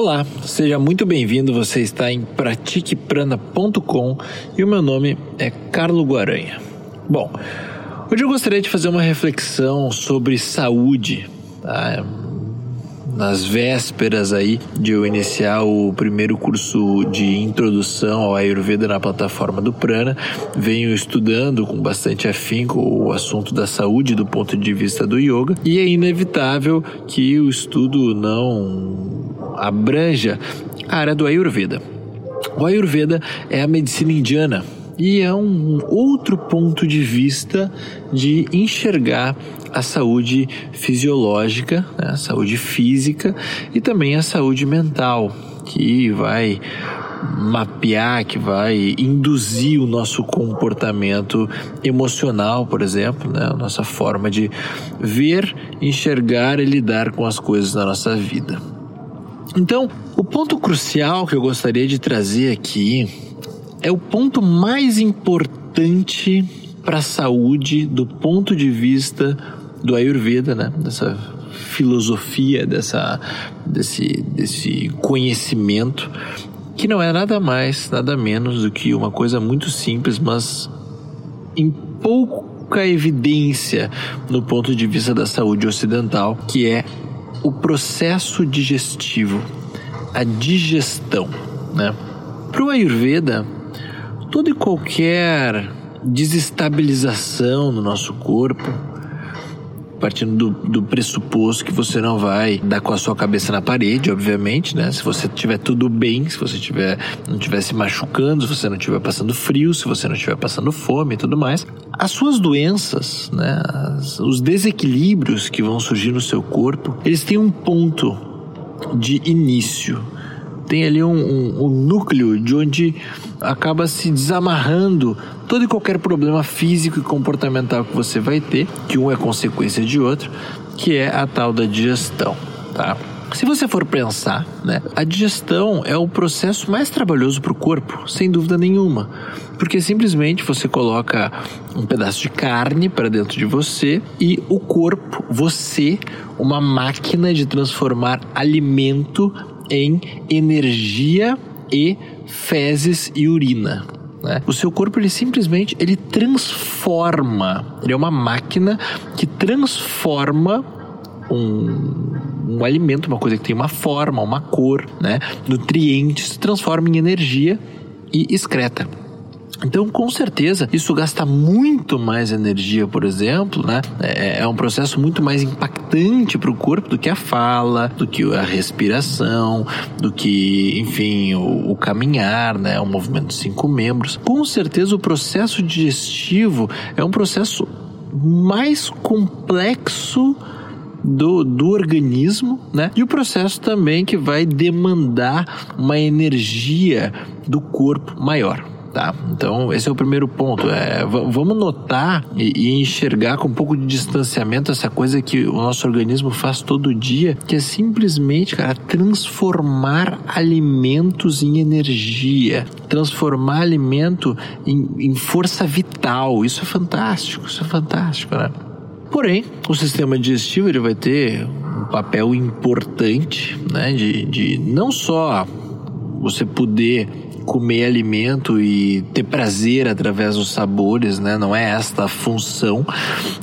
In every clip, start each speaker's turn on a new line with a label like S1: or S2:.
S1: Olá, seja muito bem-vindo. Você está em pratiqueprana.com e o meu nome é Carlo Guaranha. Bom, hoje eu gostaria de fazer uma reflexão sobre saúde. Tá? Nas vésperas aí de eu iniciar o primeiro curso de introdução ao Ayurveda na plataforma do Prana, venho estudando com bastante afinco o assunto da saúde do ponto de vista do yoga e é inevitável que o estudo não abranja a área do Ayurveda. O Ayurveda é a medicina indiana e é um outro ponto de vista de enxergar a saúde fisiológica, né, a saúde física e também a saúde mental, que vai mapear, que vai induzir o nosso comportamento emocional, por exemplo, né? a nossa forma de ver, enxergar e lidar com as coisas na nossa vida. Então, o ponto crucial que eu gostaria de trazer aqui é o ponto mais importante para a saúde do ponto de vista do Ayurveda, né? Dessa filosofia, dessa, desse, desse conhecimento, que não é nada mais, nada menos do que uma coisa muito simples, mas em pouca evidência no ponto de vista da saúde ocidental, que é o processo digestivo, a digestão, né? Para o Ayurveda, toda e qualquer desestabilização no nosso corpo, partindo do, do, pressuposto que você não vai dar com a sua cabeça na parede, obviamente, né? Se você tiver tudo bem, se você tiver, não estiver se machucando, se você não estiver passando frio, se você não estiver passando fome e tudo mais, as suas doenças, né? As, os desequilíbrios que vão surgir no seu corpo, eles têm um ponto de início tem ali um, um, um núcleo de onde acaba se desamarrando todo e qualquer problema físico e comportamental que você vai ter, que um é consequência de outro, que é a tal da digestão, tá? Se você for pensar, né, a digestão é o processo mais trabalhoso para o corpo, sem dúvida nenhuma, porque simplesmente você coloca um pedaço de carne para dentro de você e o corpo, você, uma máquina de transformar alimento em energia e fezes e urina. Né? O seu corpo ele simplesmente ele transforma, ele é uma máquina que transforma um, um alimento, uma coisa que tem uma forma, uma cor, né? nutrientes, transforma em energia e excreta. Então, com certeza, isso gasta muito mais energia, por exemplo, né? É, é um processo muito mais impactante para o corpo do que a fala, do que a respiração, do que, enfim, o, o caminhar, né? O movimento de cinco membros. Com certeza, o processo digestivo é um processo mais complexo do, do organismo, né? E o processo também que vai demandar uma energia do corpo maior. Tá? Então, esse é o primeiro ponto. É, vamos notar e, e, enxergar com um pouco de distanciamento essa coisa que o nosso organismo faz todo dia, que é simplesmente, cara, transformar alimentos em energia, transformar alimento em, em força vital. Isso é fantástico, isso é fantástico, né? Porém, o sistema digestivo ele vai ter um papel importante, né, de, de não só você poder comer alimento e ter prazer através dos sabores, né? Não é esta a função.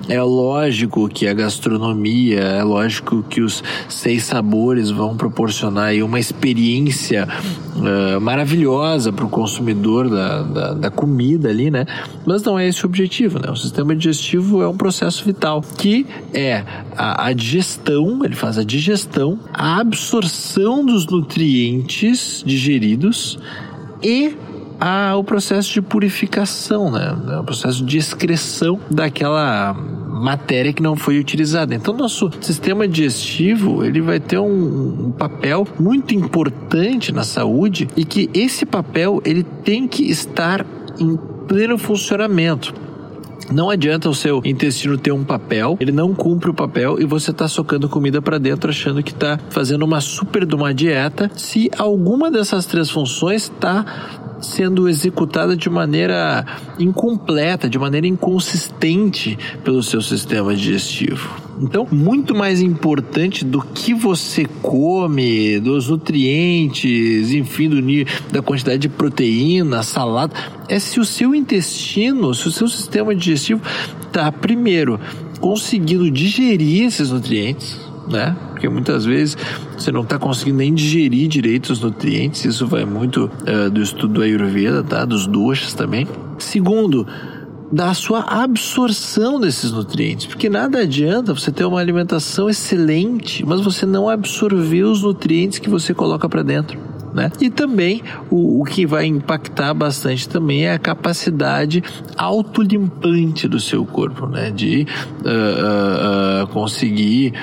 S1: É lógico que a gastronomia, é lógico que os seis sabores vão proporcionar aí uma experiência uh, maravilhosa para o consumidor da, da, da, comida ali, né? Mas não é esse o objetivo, né? O sistema digestivo é um processo vital que é a, a digestão, ele faz a digestão, a absorção dos nutrientes digeridos e a, o processo de purificação, né? O processo de excreção daquela matéria que não foi utilizada. Então, nosso sistema digestivo ele vai ter um, um, papel muito importante na saúde e que esse papel ele tem que estar em pleno funcionamento. Não adianta o seu intestino ter um papel, ele não cumpre o papel e você está socando comida para dentro achando que está fazendo uma super de uma dieta, se alguma dessas três funções está sendo executada de maneira incompleta, de maneira inconsistente pelo seu sistema digestivo. Então, muito mais importante do que você come, dos nutrientes, enfim, do da quantidade de proteína, salada, é se o seu intestino, se o seu sistema digestivo está primeiro conseguindo digerir esses nutrientes, né? Porque muitas vezes você não está conseguindo nem digerir direito os nutrientes, isso vai muito uh, do estudo do Ayurveda, tá? Dos doshas também. Segundo, da sua absorção desses nutrientes, porque nada adianta você ter uma alimentação excelente, mas você não absorver os nutrientes que você coloca para dentro. Né? E também o, o, que vai impactar bastante também é a capacidade autolimpante do seu corpo, né? De uh, uh, uh, conseguir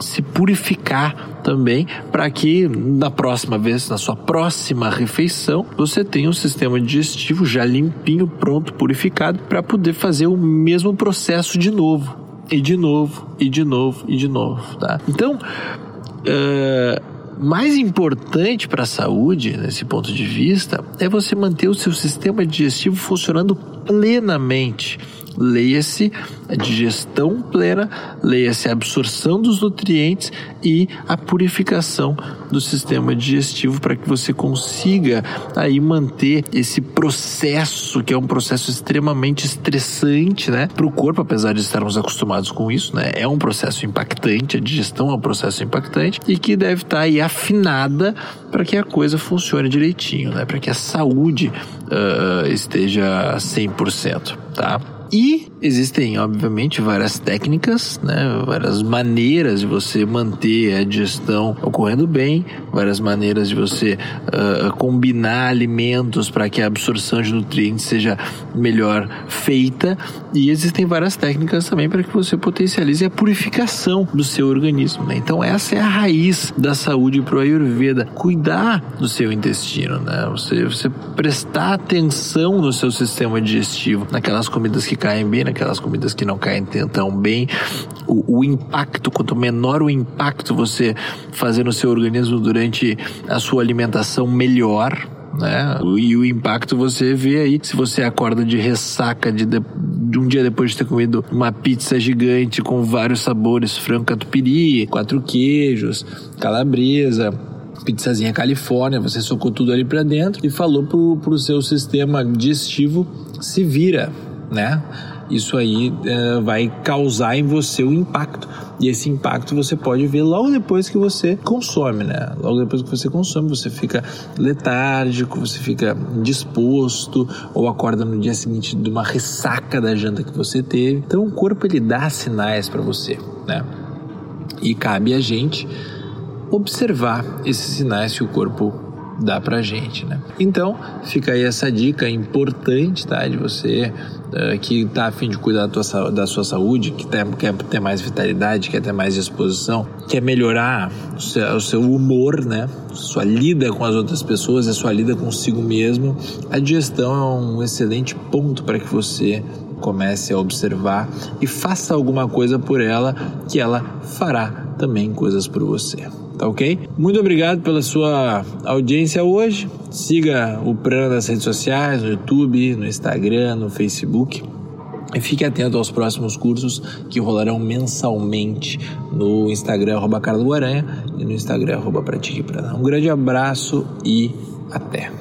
S1: se purificar também para que na próxima vez, na sua próxima refeição, você tenha um sistema digestivo já limpinho, pronto, purificado para poder fazer o mesmo processo de novo e de novo e de novo e de novo, tá? Então, uh, mais importante para a saúde, nesse ponto de vista, é você manter o seu sistema digestivo funcionando plenamente. Leia-se digestão plena, leia-se absorção dos nutrientes e a purificação do sistema digestivo para que você consiga aí manter esse processo que é um processo extremamente estressante, né, para o corpo, apesar de estarmos acostumados com isso, né, é um processo impactante, a digestão é um processo impactante e que deve estar aí afinada para que a coisa funcione direitinho, né, para que a saúde uh, esteja 100%, tá? E existem, obviamente, várias técnicas, né, várias maneiras de você manter a digestão ocorrendo bem, várias maneiras de você uh, combinar alimentos para que a absorção de nutrientes seja melhor feita. E existem várias técnicas também para que você potencialize a purificação do seu organismo. Né? Então, essa é a raiz da saúde para o Ayurveda: cuidar do seu intestino, né? você, você prestar atenção no seu sistema digestivo, naquelas comidas que caem bem, naquelas comidas que não caem tão bem. O, o, impacto, quanto menor o impacto você fazer no seu organismo durante a sua alimentação, melhor. Né? E o impacto você vê aí se você acorda de ressaca de, de, de, um dia depois de ter comido uma pizza gigante com vários sabores, frango catupiry, quatro queijos, calabresa, pizzazinha Califórnia, você socou tudo ali para dentro e falou pro, pro seu sistema digestivo se vira, né? Isso aí uh, vai causar em você o um impacto. E esse impacto você pode ver logo depois que você consome, né? Logo depois que você consome, você fica letárgico, você fica disposto ou acorda no dia seguinte de uma ressaca da janta que você teve. Então o corpo ele dá sinais para você, né? E cabe a gente observar esses sinais que o corpo dá pra gente, né? Então, fica aí essa dica importante, tá? De você uh, que tá afim de cuidar da, tua, da sua saúde, que tem, quer ter mais vitalidade, quer ter mais disposição, quer melhorar o seu, o seu humor, né? Sua lida com as outras pessoas, a sua lida consigo mesmo. A digestão é um excelente ponto para que você comece a observar e faça alguma coisa por ela, que ela fará também coisas por você tá ok? Muito obrigado pela sua audiência hoje. Siga o Prana nas redes sociais, no YouTube, no Instagram, no Facebook. E fique atento aos próximos cursos que rolarão mensalmente no Instagram, arroba Guaranha, e no Instagram, arroba Pratique Prana. Um grande abraço e até!